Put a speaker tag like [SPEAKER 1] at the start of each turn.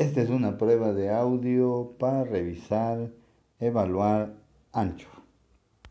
[SPEAKER 1] Esta es una prueba de audio para revisar, evaluar ancho.